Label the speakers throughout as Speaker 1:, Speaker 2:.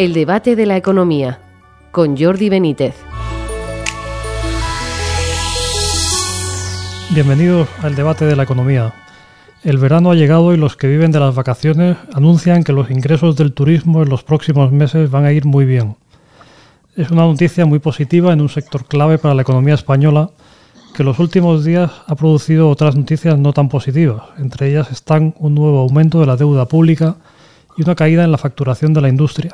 Speaker 1: El debate de la economía con Jordi Benítez.
Speaker 2: Bienvenidos al debate de la economía. El verano ha llegado y los que viven de las vacaciones anuncian que los ingresos del turismo en los próximos meses van a ir muy bien. Es una noticia muy positiva en un sector clave para la economía española que los últimos días ha producido otras noticias no tan positivas. Entre ellas están un nuevo aumento de la deuda pública y una caída en la facturación de la industria.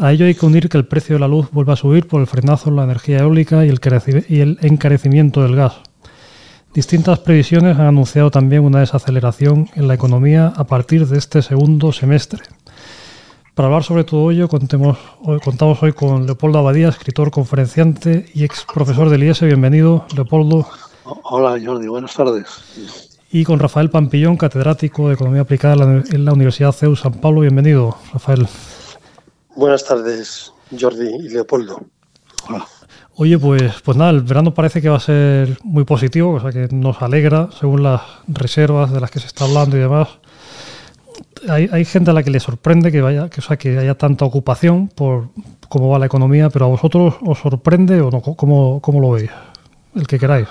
Speaker 2: A ello hay que unir que el precio de la luz vuelva a subir por el frenazo en la energía eólica y el encarecimiento del gas. Distintas previsiones han anunciado también una desaceleración en la economía a partir de este segundo semestre. Para hablar sobre todo ello, contemos, hoy, contamos hoy con Leopoldo Abadía, escritor, conferenciante y ex profesor del IES. Bienvenido, Leopoldo.
Speaker 3: Hola, Jordi, buenas tardes.
Speaker 2: Y con Rafael Pampillón, catedrático de Economía Aplicada en la Universidad CEU San Pablo. Bienvenido, Rafael.
Speaker 4: Buenas tardes, Jordi y Leopoldo.
Speaker 2: Oye, pues, pues nada, el verano parece que va a ser muy positivo, o sea que nos alegra, según las reservas de las que se está hablando y demás. Hay, hay gente a la que le sorprende que vaya, que, o sea, que haya tanta ocupación por cómo va la economía, pero a vosotros os sorprende o no, ¿cómo, cómo lo veis? El que queráis.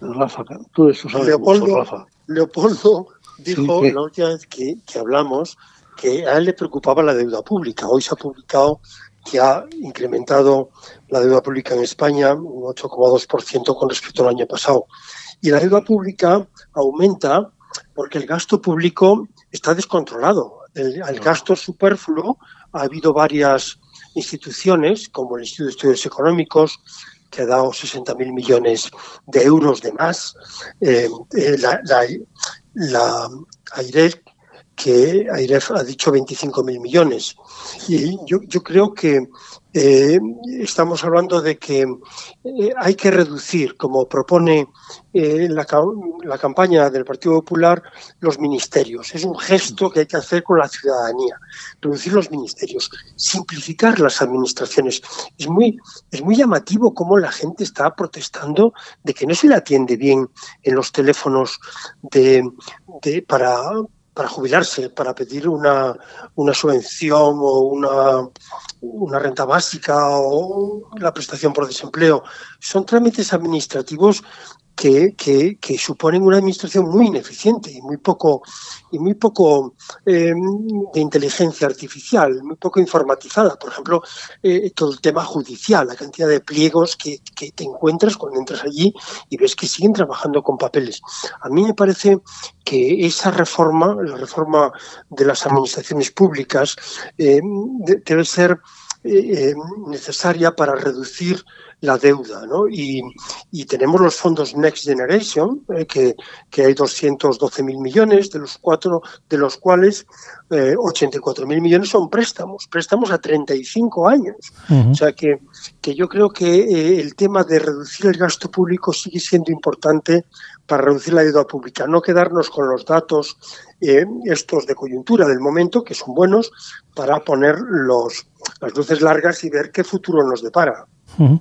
Speaker 4: Rafa, tú eso sabes Leopoldo, mucho, Rafa. Leopoldo dijo sí, la última vez que, que hablamos que a él le preocupaba la deuda pública. Hoy se ha publicado que ha incrementado la deuda pública en España un 8,2% con respecto al año pasado. Y la deuda pública aumenta porque el gasto público está descontrolado. El, el gasto superfluo, ha habido varias instituciones, como el Instituto de Estudios Económicos, que ha dado 60.000 millones de euros de más, eh, eh, la, la, que AIREF ha dicho 25.000 millones. Y yo, yo creo que eh, estamos hablando de que eh, hay que reducir, como propone eh, la, la, campaña del Partido Popular, los ministerios. Es un gesto que hay que hacer con la ciudadanía. Reducir los ministerios, simplificar las administraciones. Es muy, es muy llamativo cómo la gente está protestando de que no se le atiende bien en los teléfonos de, de para, para jubilarse, para pedir una, una subvención o una, una, renta básica o la prestación por desempleo. Son trámites administrativos que, que, suponen una administración muy ineficiente y muy poco, y muy poco eh, de inteligencia artificial, muy poco informatizada. Por ejemplo, eh, todo el tema judicial, la cantidad de pliegos que, que, te encuentras cuando entras allí y ves que siguen trabajando con papeles. A mí me parece que esa reforma, la reforma de las administraciones públicas, eh, debe ser eh, necesaria para reducir la deuda, ¿no? Y, y, tenemos los fondos Next Generation, eh, que, que, hay 212 mil millones, de los cuatro, de los cuales eh, 84 mil millones son préstamos, préstamos a 35 años. Uh -huh. O sea que, que yo creo que eh, el tema de reducir el gasto público sigue siendo importante para reducir la deuda pública, no quedarnos con los datos estos de coyuntura del momento, que son buenos, para poner los, las luces largas y ver qué futuro nos depara.
Speaker 2: Uh -huh.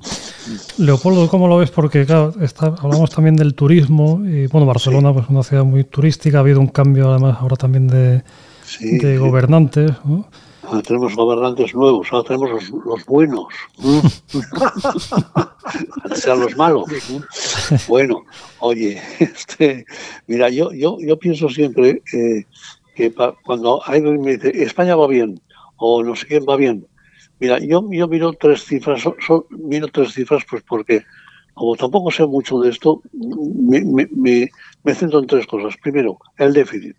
Speaker 2: Leopoldo, ¿cómo lo ves? Porque claro, está, hablamos también del turismo y bueno, Barcelona sí. pues una ciudad muy turística, ha habido un cambio además ahora también de, sí, de gobernantes. ¿no?
Speaker 3: Ahora tenemos gobernantes nuevos, ahora tenemos los, los buenos. sean los malos. bueno, oye, este, mira, yo, yo, yo pienso siempre eh, que pa, cuando alguien me dice España va bien o no sé quién va bien, mira, yo, yo miro tres cifras, son, miro tres cifras pues porque como tampoco sé mucho de esto, me, me, me, me centro en tres cosas. Primero, el déficit.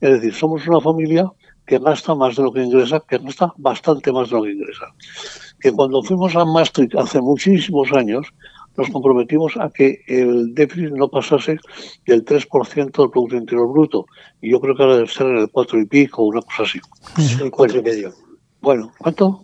Speaker 3: Es decir, somos una familia que gasta más de lo que ingresa, que gasta bastante más de lo que ingresa. Que cuando fuimos a Maastricht hace muchísimos años, nos comprometimos a que el déficit no pasase del 3% del Producto Interior Bruto. Y yo creo que ahora debe ser en el 4 y pico, una cosa así.
Speaker 4: Sí, 4 y medio.
Speaker 3: Bueno, ¿cuánto?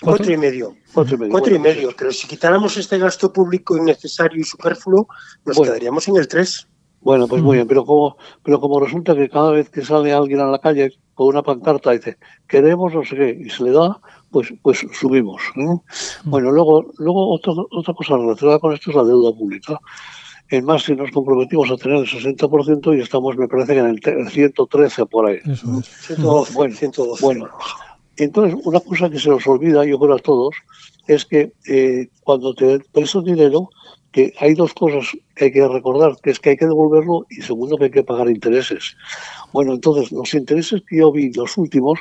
Speaker 4: Cuatro y medio.
Speaker 3: Cuatro y medio.
Speaker 4: Cuatro y medio. Pero si quitáramos este gasto público innecesario y superfluo, nos bueno. quedaríamos en el 3.
Speaker 3: Bueno, pues muy bien, pero como, pero como resulta que cada vez que sale alguien a la calle con una pancarta dice queremos no sé qué y se le da, pues, pues subimos. ¿no? Bueno, luego, luego otra, otra cosa relacionada con esto es la deuda pública. En más, si nos comprometimos a tener el 60% y estamos, me parece que en el 113 por ahí.
Speaker 4: Eso es. 112,
Speaker 3: bueno,
Speaker 4: 112.
Speaker 3: bueno, entonces, una cosa que se nos olvida, yo creo a todos, es que eh, cuando te prestas dinero, que hay dos cosas que hay que recordar, que es que hay que devolverlo y segundo que hay que pagar intereses. Bueno, entonces los intereses que yo vi, los últimos,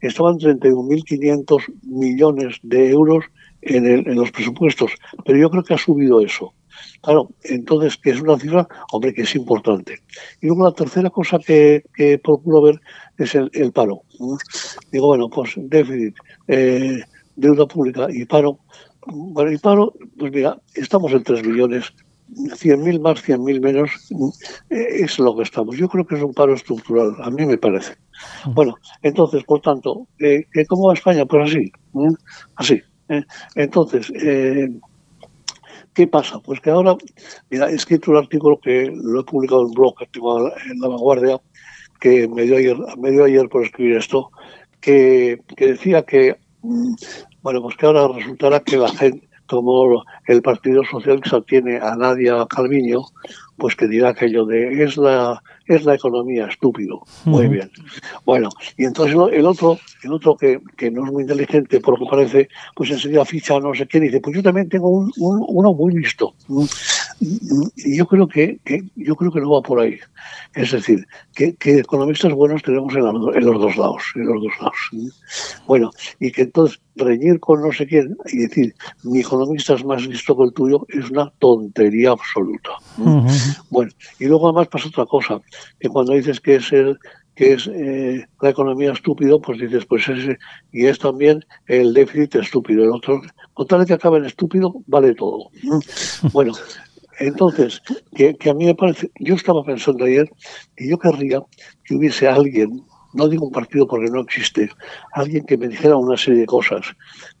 Speaker 3: estaban 31.500 millones de euros en, en los presupuestos, pero yo creo que ha subido eso. Claro, entonces, que es una cifra, hombre, que es importante. Y luego la tercera cosa que, procuro ver es el, paro. Digo, bueno, pues déficit, eh, deuda pública y paro. Bueno, y paro, pues mira, estamos en 3 millones, 100.000 más, 100.000 menos, eh, es lo que estamos. Yo creo que es un paro estructural, a mí me parece. Bueno, entonces, por tanto, eh, ¿cómo va España? Pues así, así. Entonces, ¿Qué pasa? Pues que ahora, mira, he escrito un artículo que lo he publicado en un blog en La Vanguardia, que me dio ayer, me dio ayer por escribir esto, que, que decía que, mm, bueno, pues que ahora resultará que la gente, como el Partido Socialista tiene a Nadia Calviño, pues que dirá aquello de es la es la economía, estúpido. Muy bien. Bueno, y entonces el otro, el otro que, que, no es muy inteligente, por lo que parece, pues enseguida ficha no sé qué, dice, pues yo también tengo un, uno muy listo. Yo creo que, que, yo creo que no va por ahí. Es decir, que, que economistas buenos tenemos en, en, los dos lados, en los dos lados. Bueno, y que entonces reñir con no sé quién y decir mi economista es más listo que el tuyo es una tontería absoluta. Bueno, y luego además pasa otra cosa, que cuando dices que es el que es eh, la economía estúpido, pues dices, pues ese, y es también el déficit estúpido. El otro, con tal de que acabe en estúpido, vale todo. Bueno, entonces, que, que, a mí me parece, yo estaba pensando ayer y yo querría que hubiese alguien, no digo un partido porque no existe, alguien que me dijera una serie de cosas.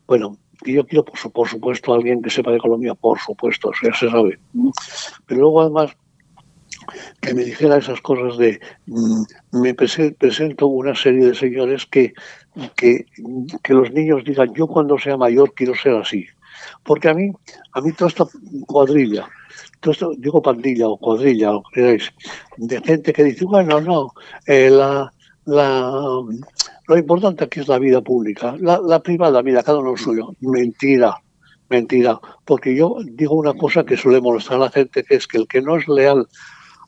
Speaker 3: Bueno, y yo quiero, por, por supuesto, alguien que sepa de economía, por supuesto, ya se sabe. Pero luego, además, que me dijera esas cosas de mm, me presento una serie de señores que, que, que, los niños digan yo cuando sea mayor quiero ser así porque a mí a mí toda esta cuadrilla esto, digo pandilla o cuadrilla o queráis de gente que dice bueno no eh, la, la lo importante aquí es la vida pública la, la privada mira cada uno suyo mentira mentira porque yo digo una cosa que suele molestar a la gente que es que el que no es leal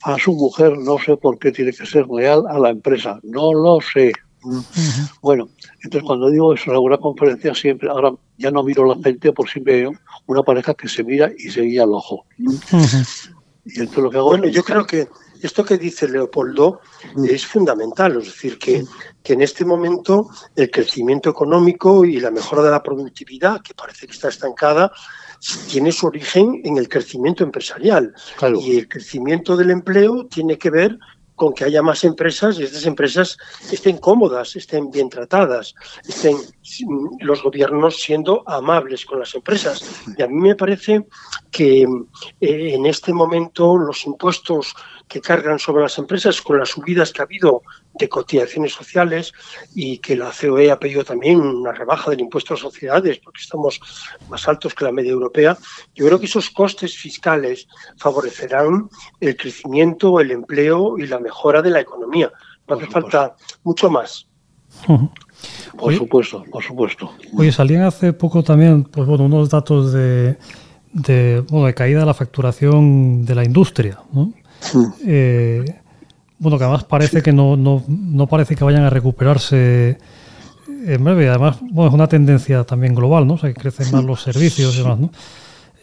Speaker 3: a su mujer, no sé por qué tiene que ser leal a la empresa, no lo sé. Bueno, entonces cuando digo eso en alguna conferencia siempre, ahora ya no miro la gente por si veo una pareja que se mira y se guía el ojo.
Speaker 4: Y entonces lo que hago... Bueno, yo creo que esto que dice Leopoldo es fundamental, es decir, que, que, en este momento el crecimiento económico y la mejora de la productividad, que parece que está estancada, tiene su origen en el crecimiento empresarial. Y el crecimiento del empleo tiene que ver con que haya más empresas y estas empresas estén cómodas, estén bien tratadas, estén los gobiernos siendo amables con las empresas. Y a mí me parece que eh, en este momento los impuestos que cargan sobre las empresas con las subidas que ha habido de cotizaciones sociales y que la COE ha pedido también una rebaja del impuesto a sociedades porque estamos más altos que la media europea, yo creo que esos costes fiscales favorecerán el crecimiento, el empleo y la mejora de la economía. No hace falta mucho más.
Speaker 3: Por supuesto, por supuesto.
Speaker 2: Oye, salían hace poco también pues bueno, unos datos de, de, bueno, de caída de la facturación de la industria, ¿no? Eh, bueno, que además parece que no, no, no, parece que vayan a recuperarse en breve. Además, bueno, es una tendencia también global, ¿no? O sea, que crecen más los servicios y demás, ¿no?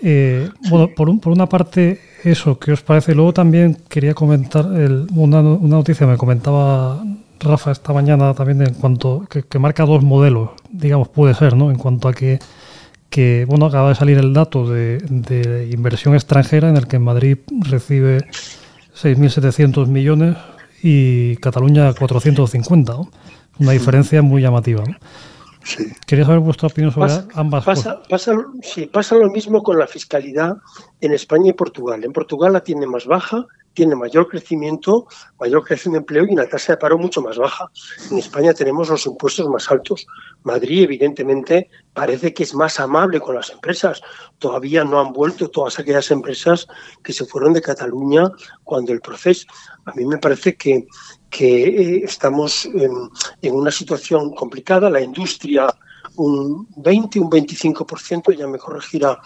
Speaker 2: Eh, bueno, por, por, una parte, eso, ¿qué os parece? Luego también quería comentar una, una, noticia, me comentaba Rafa esta mañana también en cuanto que, marca dos modelos, digamos, puede ser, ¿no? En cuanto a que, que bueno, acaba de salir el dato de, de inversión extranjera en el que Madrid recibe 6.700 millones y Cataluña 450. Una diferencia muy llamativa. Quería saber vuestra opinión sobre ambas
Speaker 4: cosas. Pasa, sí, pasa lo mismo con la fiscalidad en España y Portugal. En Portugal la tiene más baja, tiene mayor crecimiento, mayor creación de empleo y una tasa de paro mucho más baja. En España tenemos los impuestos más altos. Madrid, evidentemente, parece que es más amable con las empresas. Todavía no han vuelto todas aquellas empresas que se fueron de Cataluña cuando el proceso. A mí me parece que que estamos en, una situación complicada. La industria, un 20, un 25%, ya me corregirá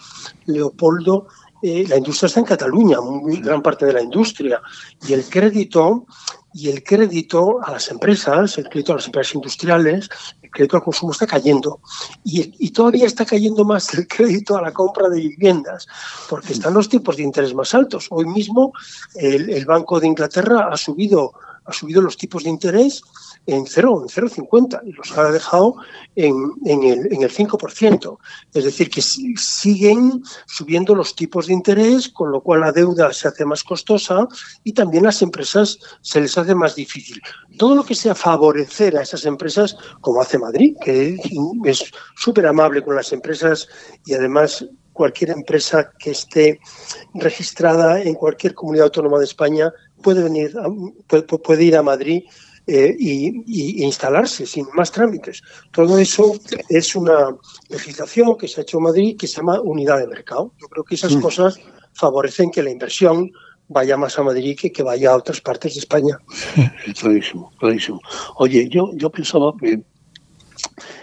Speaker 4: Leopoldo, la industria está en Cataluña, muy gran parte de la industria, y el crédito y el crédito a las empresas, el crédito a las empresas industriales, el crédito al consumo está cayendo. Y, todavía está cayendo más el crédito a la compra de viviendas, porque están los tipos de interés más altos. Hoy mismo el, el Banco de Inglaterra ha subido, ha subido los tipos de interés en 0, en 0,50 y los ha dejado en, en, el, en el 5%. Es decir, que siguen subiendo los tipos de interés, con lo cual la deuda se hace más costosa y también las empresas se les hace más difícil. Todo lo que sea favorecer a esas empresas, como hace Madrid, que es súper amable con las empresas y además cualquier empresa que esté registrada en cualquier comunidad autónoma de España puede venir, puede, puede ir a Madrid eh, y, instalarse sin más trámites. Todo eso es una legislación que se ha hecho en Madrid que se llama unidad de mercado. Yo creo que esas mm. cosas favorecen que la inversión vaya más a Madrid que que vaya a otras partes de España.
Speaker 3: Clarísimo, clarísimo. Oye, yo, yo pensaba que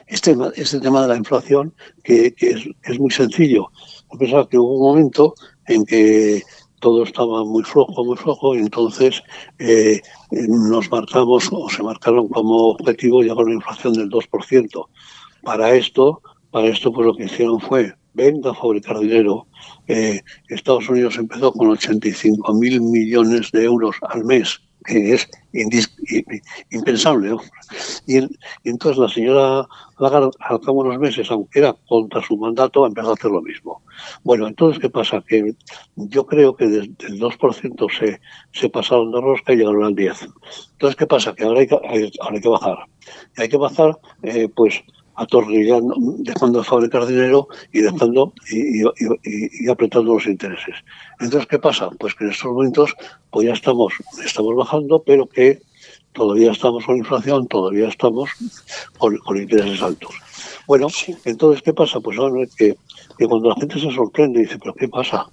Speaker 3: este, este tema de la inflación, que, es, es, muy sencillo. Yo pensaba que hubo un momento en que todo estaba muy flojo, muy flojo, y entonces eh, nos marcamos o se marcaron como objetivo llegar a una inflación del 2%. Para esto, para esto pues lo que hicieron fue venga a fabricar dinero. Eh, Estados Unidos empezó con 85 mil millones de euros al mes que es impensable. Y, entonces la señora Lagarde, al cabo de unos meses, aunque era contra su mandato, empezó a hacer lo mismo. Bueno, entonces, ¿qué pasa? Que yo creo que desde el 2% se, se pasaron de rosca y llegaron al 10%. Entonces, ¿qué pasa? Que ahora hay que, ahora hay que bajar. Y hay que bajar, eh, pues, atornillando, dejando de fabricar dinero y dejando y, apretando los intereses. Entonces, ¿qué pasa? Pues que en estos momentos pues ya estamos, estamos bajando, pero que todavía estamos con inflación, todavía estamos con, intereses altos. Bueno, entonces, ¿qué pasa? Pues ahora que, que cuando la gente se sorprende y dice, ¿pero qué pasa?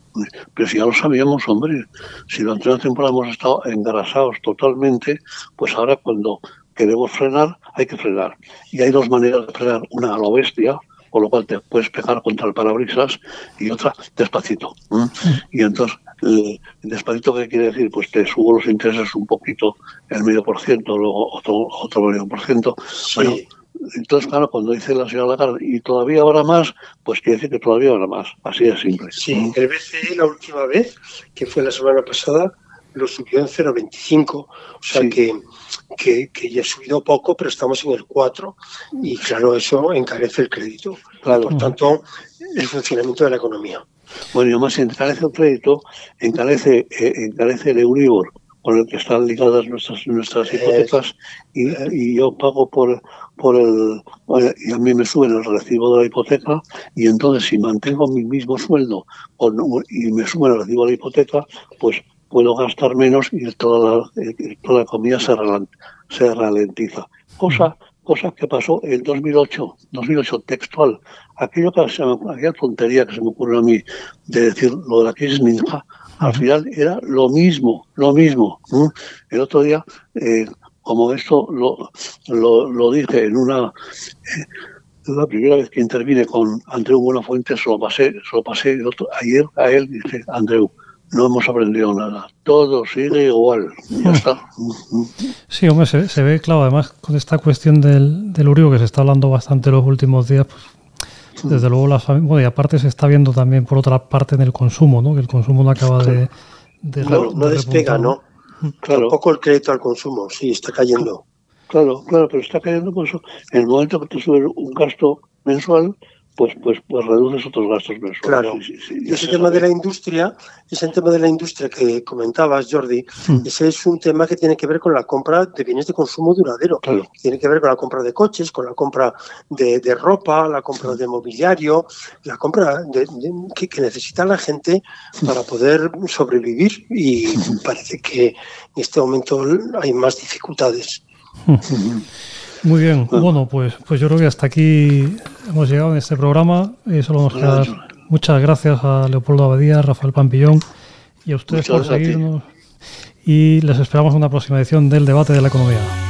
Speaker 3: Pero si ya lo sabíamos, hombre, si durante una temporada hemos estado embarazados totalmente, pues ahora cuando queremos frenar, hay que frenar. Y hay dos maneras de frenar, una a lo bestia, con lo cual te puedes pegar contra el parabrisas, y otra despacito. Y entonces, despacito, ¿qué quiere decir? Pues te subo los intereses un poquito, el medio por ciento, luego otro, otro medio por ciento. Bueno, entonces, claro, cuando dice la señora Lagarde, y todavía habrá más, pues quiere decir que todavía habrá más. Así de simple.
Speaker 4: Sí, el BCE la última vez, que fue la semana pasada, lo subió en 0,25. O sea que, que, ya ha subido poco, pero estamos en el 4 y claro, eso encarece el crédito. Por tanto, el funcionamiento de la economía.
Speaker 3: Bueno, y más encarece el crédito, encarece, eh, encarece el Euribor con el que están ligadas nuestras nuestras hipotecas y, y, yo pago por por el y a mí me suben el recibo de la hipoteca y entonces si mantengo mi mismo sueldo y me suben el recibo de la hipoteca pues puedo gastar menos y toda la, toda la economía se, se ralentiza. Cosa, cosa que pasó en 2008, 2008 textual. Aquello que se me, aquella tontería que se me ocurrió a mí de decir lo de la crisis ninja, al final era lo mismo, lo mismo. El otro día, eh, como esto lo, lo, dije en una... Eh, la primera vez que intervine con Andreu Buenafuente, se lo pasé, se lo pasé el otro, ayer a él, dice, Andreu, no hemos aprendido nada. Todo sigue igual. Ya está.
Speaker 2: Sí, hombre, se, ve, claro, además con esta cuestión del, del Uribe que se está hablando bastante los últimos días, pues, desde luego las bueno, y aparte se está viendo también por otra parte en el consumo, ¿no? Que el consumo no acaba de,
Speaker 4: claro, no despega, ¿no? Claro. Tampoco el crédito al consumo, sí, está cayendo.
Speaker 3: Claro, claro, pero está cayendo por eso. En el momento que te sube un gasto mensual, pues, pues, pues reduces otros gastos mensuales.
Speaker 4: Claro. ese tema de la industria, ese tema de la industria que comentabas, Jordi, hmm. ese es un tema que tiene que ver con la compra de bienes de consumo duradero. Tiene que ver con la compra de coches, con la compra de, ropa, la compra de mobiliario, la compra de, que, necesita la gente para poder sobrevivir y parece que en este momento hay más dificultades.
Speaker 2: Hmm. Muy bien, bueno, pues, pues yo creo que hasta aquí hemos llegado en este programa. Y solo nos queda muchas gracias a Leopoldo Abadía, Rafael Pampillón y a ustedes por seguirnos. y les esperamos en una próxima edición del debate de la economía.